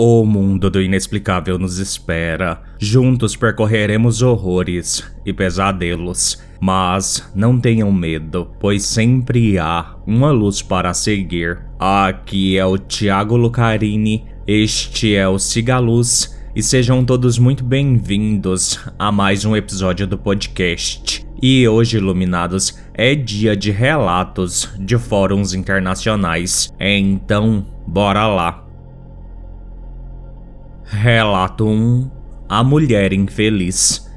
O mundo do inexplicável nos espera. Juntos percorreremos horrores e pesadelos. Mas não tenham medo, pois sempre há uma luz para seguir. Aqui é o Tiago Lucarini, este é o Cigaluz e sejam todos muito bem-vindos a mais um episódio do podcast. E hoje, iluminados, é dia de relatos de fóruns internacionais. Então, bora lá! Relato 1 A Mulher Infeliz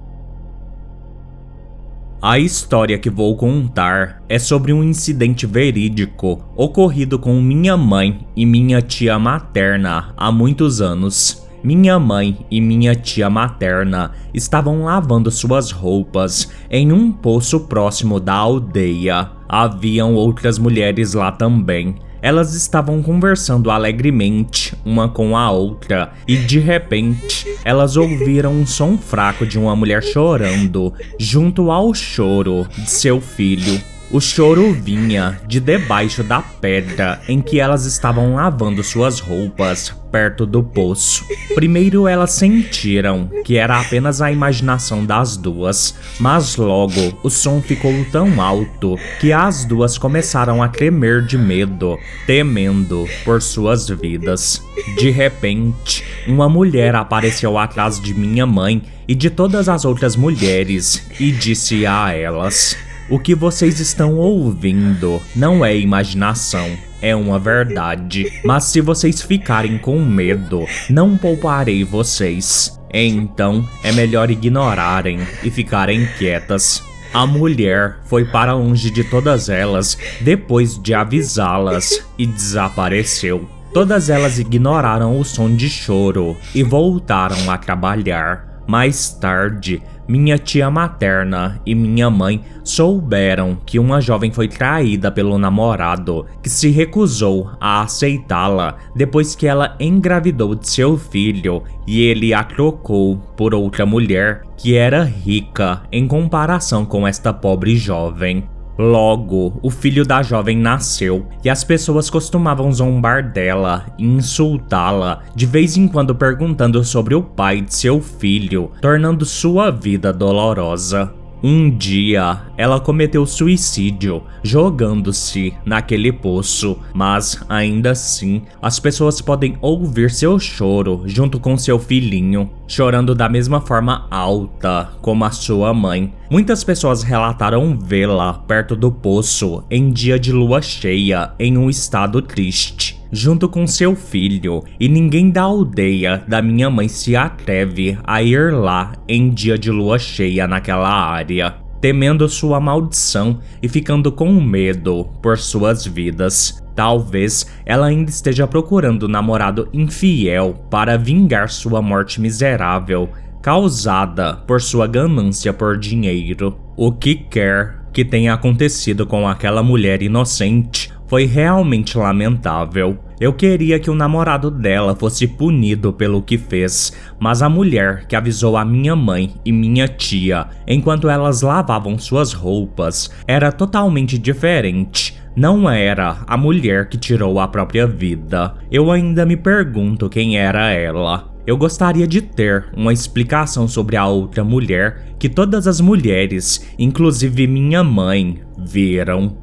A história que vou contar é sobre um incidente verídico ocorrido com minha mãe e minha tia materna há muitos anos. Minha mãe e minha tia materna estavam lavando suas roupas em um poço próximo da aldeia. Haviam outras mulheres lá também, elas estavam conversando alegremente uma com a outra e de repente elas ouviram um som fraco de uma mulher chorando junto ao choro de seu filho. O choro vinha de debaixo da pedra em que elas estavam lavando suas roupas, perto do poço. Primeiro elas sentiram que era apenas a imaginação das duas, mas logo o som ficou tão alto que as duas começaram a tremer de medo, temendo por suas vidas. De repente, uma mulher apareceu atrás de minha mãe e de todas as outras mulheres e disse a elas: o que vocês estão ouvindo não é imaginação, é uma verdade. Mas se vocês ficarem com medo, não pouparei vocês. Então é melhor ignorarem e ficarem quietas. A mulher foi para longe de todas elas depois de avisá-las e desapareceu. Todas elas ignoraram o som de choro e voltaram a trabalhar. Mais tarde, minha tia materna e minha mãe souberam que uma jovem foi traída pelo namorado, que se recusou a aceitá-la depois que ela engravidou de seu filho e ele a trocou por outra mulher que era rica em comparação com esta pobre jovem. Logo, o filho da jovem nasceu e as pessoas costumavam zombar dela e insultá-la, de vez em quando perguntando sobre o pai de seu filho, tornando sua vida dolorosa. Um dia, ela cometeu suicídio jogando-se naquele poço, mas ainda assim, as pessoas podem ouvir seu choro junto com seu filhinho, chorando da mesma forma alta como a sua mãe. Muitas pessoas relataram vê-la perto do poço em dia de lua cheia, em um estado triste junto com seu filho, e ninguém da aldeia da minha mãe se atreve a ir lá em dia de lua cheia naquela área, temendo sua maldição e ficando com medo por suas vidas. Talvez ela ainda esteja procurando um namorado infiel para vingar sua morte miserável causada por sua ganância por dinheiro. O que quer que tenha acontecido com aquela mulher inocente foi realmente lamentável. Eu queria que o namorado dela fosse punido pelo que fez, mas a mulher que avisou a minha mãe e minha tia enquanto elas lavavam suas roupas era totalmente diferente. Não era a mulher que tirou a própria vida. Eu ainda me pergunto quem era ela. Eu gostaria de ter uma explicação sobre a outra mulher que todas as mulheres, inclusive minha mãe, viram.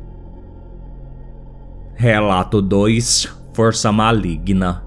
Relato 2 Força Maligna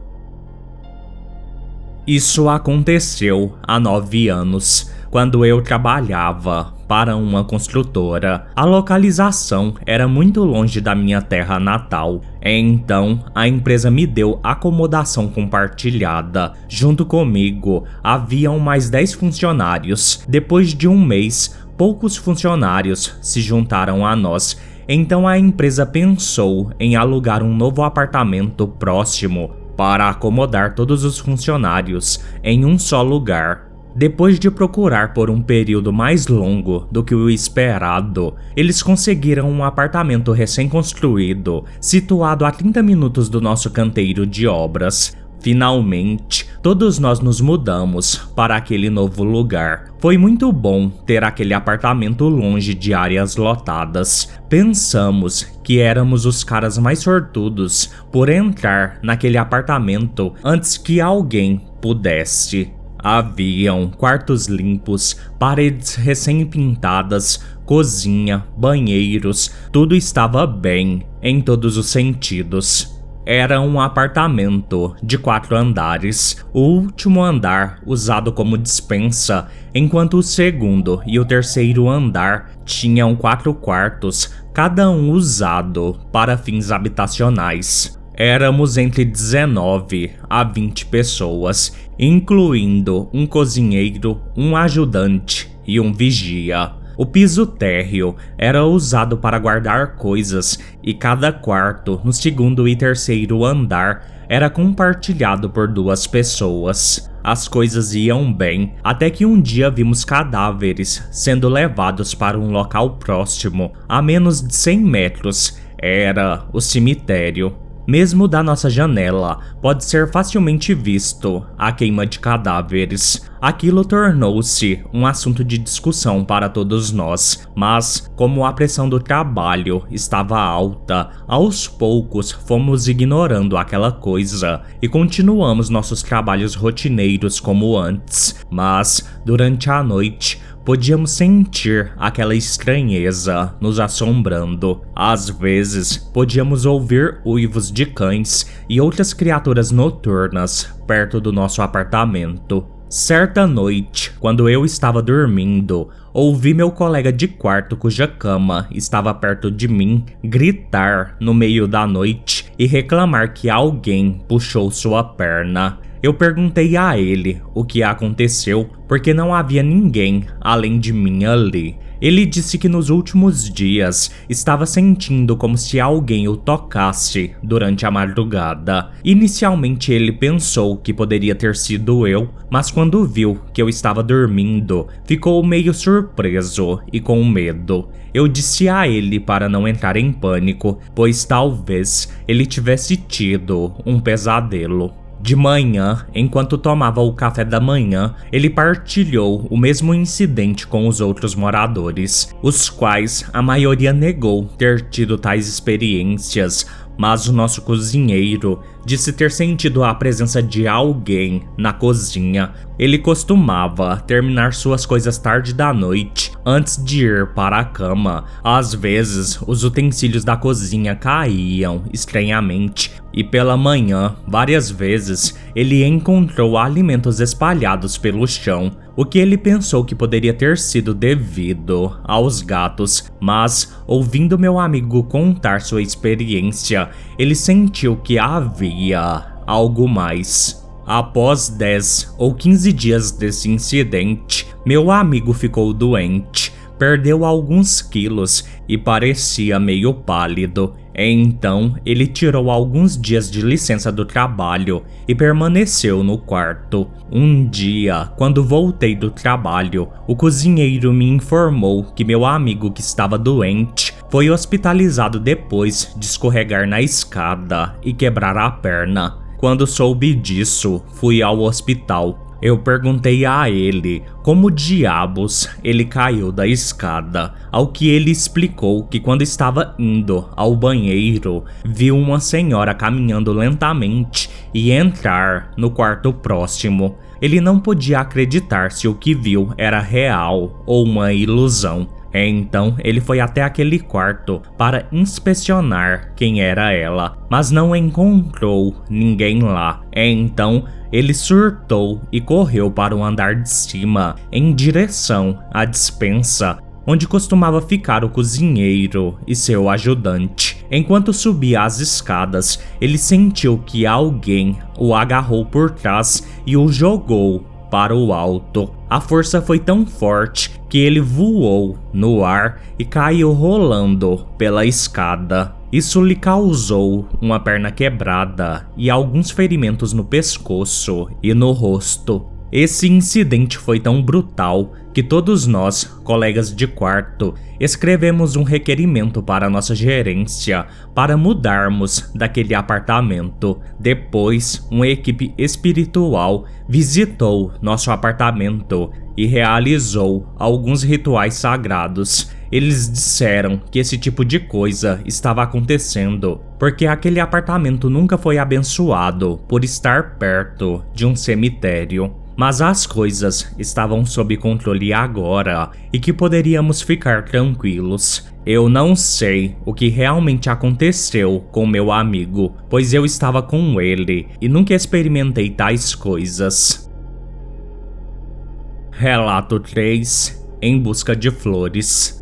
Isso aconteceu há nove anos, quando eu trabalhava para uma construtora. A localização era muito longe da minha terra natal, então a empresa me deu acomodação compartilhada. Junto comigo haviam mais 10 funcionários. Depois de um mês, poucos funcionários se juntaram a nós então a empresa pensou em alugar um novo apartamento próximo para acomodar todos os funcionários em um só lugar. Depois de procurar por um período mais longo do que o esperado, eles conseguiram um apartamento recém-construído, situado a 30 minutos do nosso canteiro de obras. Finalmente, todos nós nos mudamos para aquele novo lugar. Foi muito bom ter aquele apartamento longe de áreas lotadas. Pensamos que éramos os caras mais sortudos por entrar naquele apartamento antes que alguém pudesse. Haviam quartos limpos, paredes recém-pintadas, cozinha, banheiros, tudo estava bem em todos os sentidos. Era um apartamento de quatro andares, o último andar usado como dispensa, enquanto o segundo e o terceiro andar tinham quatro quartos, cada um usado para fins habitacionais. Éramos entre 19 a 20 pessoas, incluindo um cozinheiro, um ajudante e um vigia. O piso térreo era usado para guardar coisas e cada quarto no segundo e terceiro andar era compartilhado por duas pessoas. As coisas iam bem, até que um dia vimos cadáveres sendo levados para um local próximo, a menos de 100 metros. Era o cemitério. Mesmo da nossa janela, pode ser facilmente visto a queima de cadáveres. Aquilo tornou-se um assunto de discussão para todos nós, mas como a pressão do trabalho estava alta, aos poucos fomos ignorando aquela coisa e continuamos nossos trabalhos rotineiros como antes. Mas durante a noite, podíamos sentir aquela estranheza nos assombrando. Às vezes, podíamos ouvir uivos de cães e outras criaturas noturnas perto do nosso apartamento. Certa noite, quando eu estava dormindo, ouvi meu colega de quarto, cuja cama estava perto de mim, gritar no meio da noite e reclamar que alguém puxou sua perna. Eu perguntei a ele o que aconteceu porque não havia ninguém além de mim ali. Ele disse que nos últimos dias estava sentindo como se alguém o tocasse durante a madrugada. Inicialmente ele pensou que poderia ter sido eu, mas quando viu que eu estava dormindo, ficou meio surpreso e com medo. Eu disse a ele para não entrar em pânico, pois talvez ele tivesse tido um pesadelo. De manhã, enquanto tomava o café da manhã, ele partilhou o mesmo incidente com os outros moradores, os quais a maioria negou ter tido tais experiências, mas o nosso cozinheiro disse ter sentido a presença de alguém na cozinha. Ele costumava terminar suas coisas tarde da noite antes de ir para a cama. Às vezes, os utensílios da cozinha caíam estranhamente e pela manhã, várias vezes, ele encontrou alimentos espalhados pelo chão, o que ele pensou que poderia ter sido devido aos gatos, mas ouvindo meu amigo contar sua experiência, ele sentiu que havia algo mais. Após 10 ou 15 dias desse incidente, meu amigo ficou doente, perdeu alguns quilos e parecia meio pálido. Então, ele tirou alguns dias de licença do trabalho e permaneceu no quarto. Um dia, quando voltei do trabalho, o cozinheiro me informou que meu amigo que estava doente foi hospitalizado depois de escorregar na escada e quebrar a perna. Quando soube disso, fui ao hospital eu perguntei a ele como diabos ele caiu da escada, ao que ele explicou que quando estava indo ao banheiro, viu uma senhora caminhando lentamente e entrar no quarto próximo. Ele não podia acreditar se o que viu era real ou uma ilusão. Então ele foi até aquele quarto para inspecionar quem era ela, mas não encontrou ninguém lá. Então ele surtou e correu para o andar de cima, em direção à dispensa, onde costumava ficar o cozinheiro e seu ajudante. Enquanto subia as escadas, ele sentiu que alguém o agarrou por trás e o jogou para o alto. A força foi tão forte que ele voou no ar e caiu rolando pela escada. Isso lhe causou uma perna quebrada e alguns ferimentos no pescoço e no rosto. Esse incidente foi tão brutal que todos nós, colegas de quarto, escrevemos um requerimento para nossa gerência para mudarmos daquele apartamento. Depois, uma equipe espiritual visitou nosso apartamento e realizou alguns rituais sagrados. Eles disseram que esse tipo de coisa estava acontecendo porque aquele apartamento nunca foi abençoado por estar perto de um cemitério. Mas as coisas estavam sob controle agora e que poderíamos ficar tranquilos. Eu não sei o que realmente aconteceu com meu amigo, pois eu estava com ele e nunca experimentei tais coisas. Relato 3 Em busca de flores.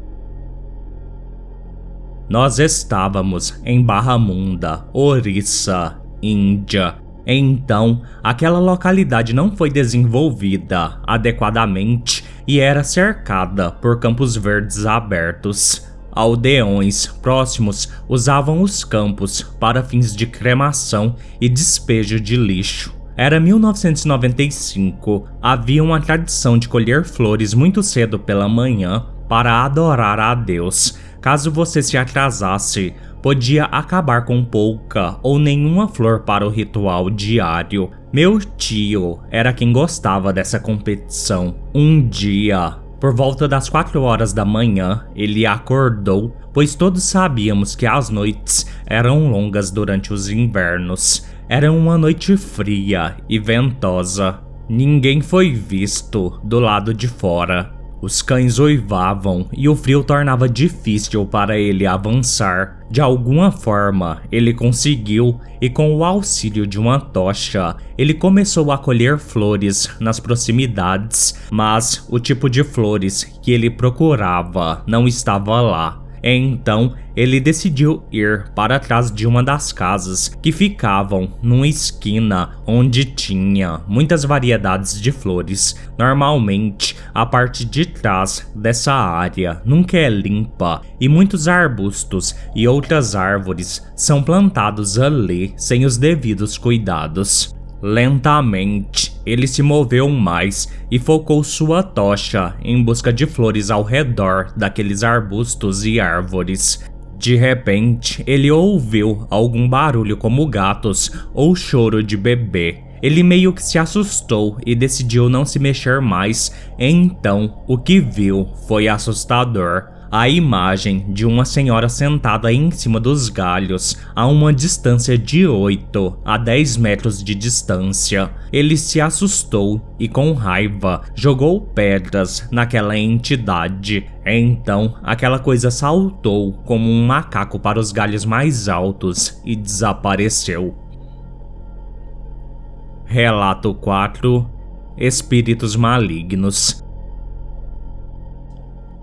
Nós estávamos em Barra Munda, Orissa, Índia, então, aquela localidade não foi desenvolvida adequadamente e era cercada por campos verdes abertos. Aldeões próximos usavam os campos para fins de cremação e despejo de lixo. Era 1995, havia uma tradição de colher flores muito cedo pela manhã para adorar a Deus. Caso você se atrasasse, podia acabar com pouca ou nenhuma flor para o ritual diário. Meu tio era quem gostava dessa competição. Um dia, por volta das 4 horas da manhã, ele acordou, pois todos sabíamos que as noites eram longas durante os invernos. Era uma noite fria e ventosa. Ninguém foi visto do lado de fora. Os cães oivavam e o frio tornava difícil para ele avançar. De alguma forma, ele conseguiu e, com o auxílio de uma tocha, ele começou a colher flores nas proximidades, mas o tipo de flores que ele procurava não estava lá. Então, ele decidiu ir para trás de uma das casas que ficavam numa esquina onde tinha muitas variedades de flores. Normalmente, a parte de trás dessa área nunca é limpa e muitos arbustos e outras árvores são plantados ali sem os devidos cuidados. Lentamente, ele se moveu mais e focou sua tocha em busca de flores ao redor daqueles arbustos e árvores. De repente, ele ouviu algum barulho como gatos ou choro de bebê. Ele meio que se assustou e decidiu não se mexer mais. Então, o que viu foi assustador a imagem de uma senhora sentada em cima dos galhos a uma distância de 8 a 10 metros de distância. Ele se assustou e, com raiva, jogou pedras naquela entidade. Então, aquela coisa saltou como um macaco para os galhos mais altos e desapareceu. Relato 4 Espíritos Malignos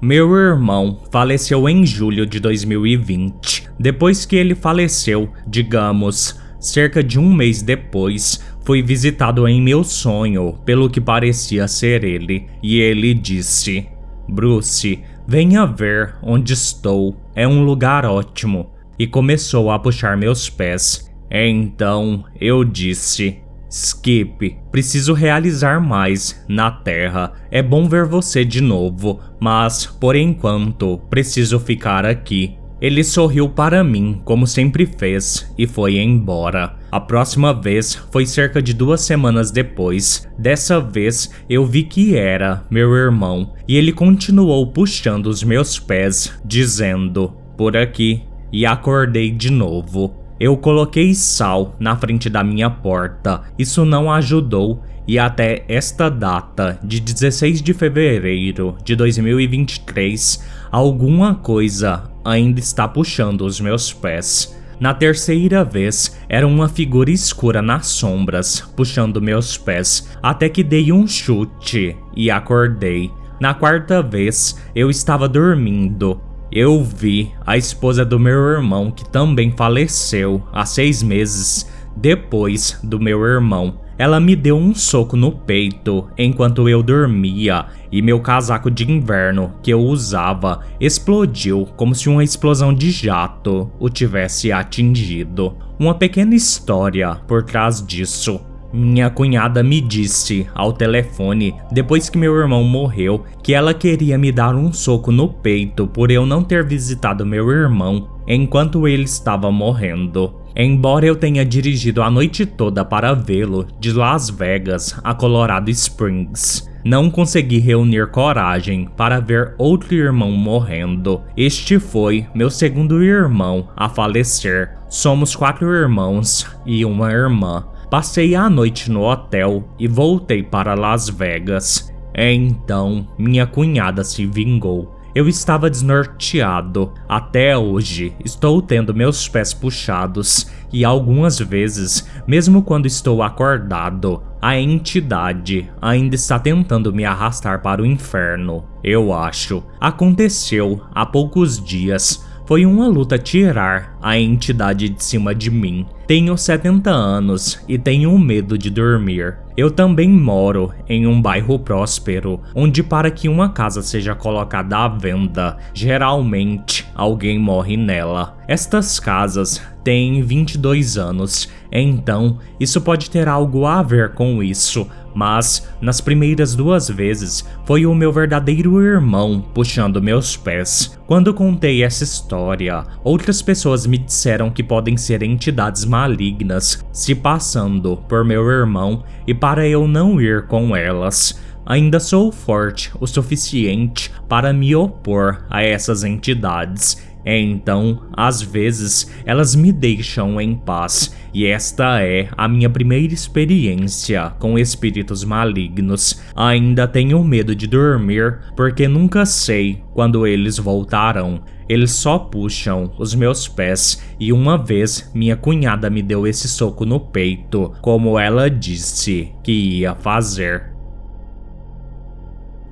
meu irmão faleceu em julho de 2020. Depois que ele faleceu, digamos, cerca de um mês depois, fui visitado em meu sonho pelo que parecia ser ele, e ele disse: Bruce, venha ver onde estou, é um lugar ótimo. E começou a puxar meus pés. Então eu disse: Skip, preciso realizar mais na Terra. É bom ver você de novo, mas por enquanto preciso ficar aqui. Ele sorriu para mim, como sempre fez, e foi embora. A próxima vez foi cerca de duas semanas depois. Dessa vez eu vi que era meu irmão, e ele continuou puxando os meus pés, dizendo: Por aqui. E acordei de novo. Eu coloquei sal na frente da minha porta, isso não ajudou e até esta data de 16 de fevereiro de 2023, alguma coisa ainda está puxando os meus pés. Na terceira vez, era uma figura escura nas sombras, puxando meus pés, até que dei um chute e acordei. Na quarta vez, eu estava dormindo eu vi a esposa do meu irmão, que também faleceu há seis meses depois do meu irmão. Ela me deu um soco no peito enquanto eu dormia e meu casaco de inverno que eu usava explodiu como se uma explosão de jato o tivesse atingido. Uma pequena história por trás disso. Minha cunhada me disse ao telefone, depois que meu irmão morreu, que ela queria me dar um soco no peito por eu não ter visitado meu irmão enquanto ele estava morrendo. Embora eu tenha dirigido a noite toda para vê-lo de Las Vegas a Colorado Springs, não consegui reunir coragem para ver outro irmão morrendo. Este foi meu segundo irmão a falecer. Somos quatro irmãos e uma irmã. Passei a noite no hotel e voltei para Las Vegas. Então, minha cunhada se vingou. Eu estava desnorteado. Até hoje, estou tendo meus pés puxados e algumas vezes, mesmo quando estou acordado, a entidade ainda está tentando me arrastar para o inferno. Eu acho. Aconteceu há poucos dias foi uma luta tirar a entidade de cima de mim. Tenho 70 anos e tenho medo de dormir. Eu também moro em um bairro próspero, onde para que uma casa seja colocada à venda, geralmente alguém morre nela. Estas casas têm 22 anos, então isso pode ter algo a ver com isso, mas nas primeiras duas vezes foi o meu verdadeiro irmão puxando meus pés. Quando contei essa história, outras pessoas me disseram que podem ser entidades malignas se passando por meu irmão e para eu não ir com elas. Ainda sou forte o suficiente para me opor a essas entidades então, às vezes, elas me deixam em paz, e esta é a minha primeira experiência com espíritos malignos. Ainda tenho medo de dormir, porque nunca sei quando eles voltarão. Eles só puxam os meus pés e uma vez minha cunhada me deu esse soco no peito, como ela disse que ia fazer.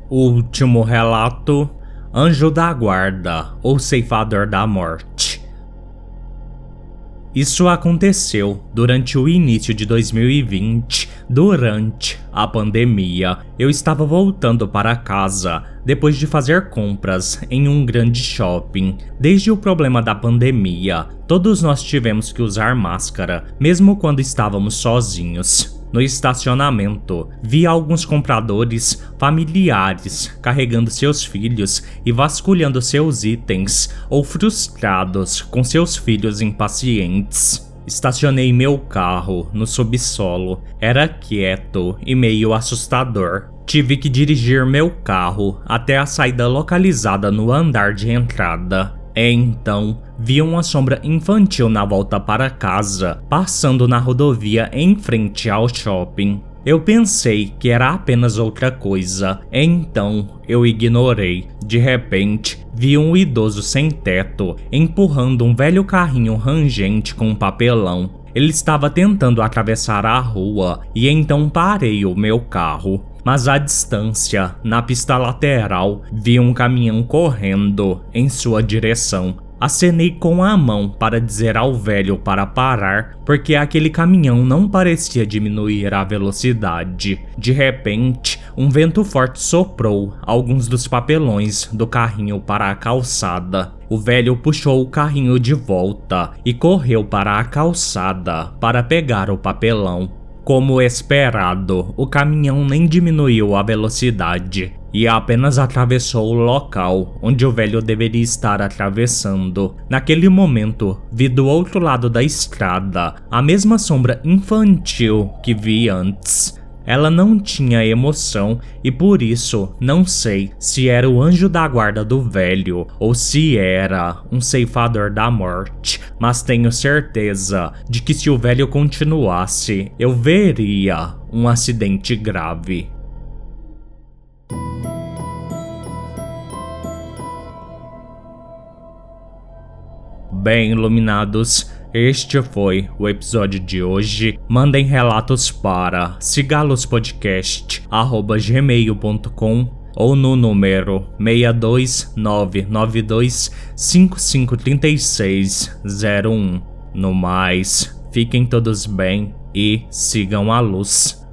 Último relato Anjo da Guarda ou Ceifador da Morte. Isso aconteceu durante o início de 2020, durante a pandemia. Eu estava voltando para casa depois de fazer compras em um grande shopping. Desde o problema da pandemia, todos nós tivemos que usar máscara, mesmo quando estávamos sozinhos no estacionamento, vi alguns compradores familiares carregando seus filhos e vasculhando seus itens, ou frustrados com seus filhos impacientes. Estacionei meu carro no subsolo. Era quieto e meio assustador. Tive que dirigir meu carro até a saída localizada no andar de entrada. Então, vi uma sombra infantil na volta para casa, passando na rodovia em frente ao shopping. Eu pensei que era apenas outra coisa, então eu ignorei. De repente, vi um idoso sem teto empurrando um velho carrinho rangente com papelão. Ele estava tentando atravessar a rua e então parei o meu carro mas à distância, na pista lateral, vi um caminhão correndo em sua direção. Acenei com a mão para dizer ao velho para parar, porque aquele caminhão não parecia diminuir a velocidade. De repente, um vento forte soprou alguns dos papelões do carrinho para a calçada. O velho puxou o carrinho de volta e correu para a calçada para pegar o papelão. Como esperado, o caminhão nem diminuiu a velocidade e apenas atravessou o local onde o velho deveria estar atravessando. Naquele momento, vi do outro lado da estrada a mesma sombra infantil que vi antes. Ela não tinha emoção e por isso não sei se era o anjo da guarda do velho ou se era um ceifador da morte, mas tenho certeza de que se o velho continuasse, eu veria um acidente grave. Bem iluminados, este foi o episódio de hoje. Mandem relatos para sigalospodcast@gmail.com ou no número 62992553601. No mais, fiquem todos bem e sigam a luz.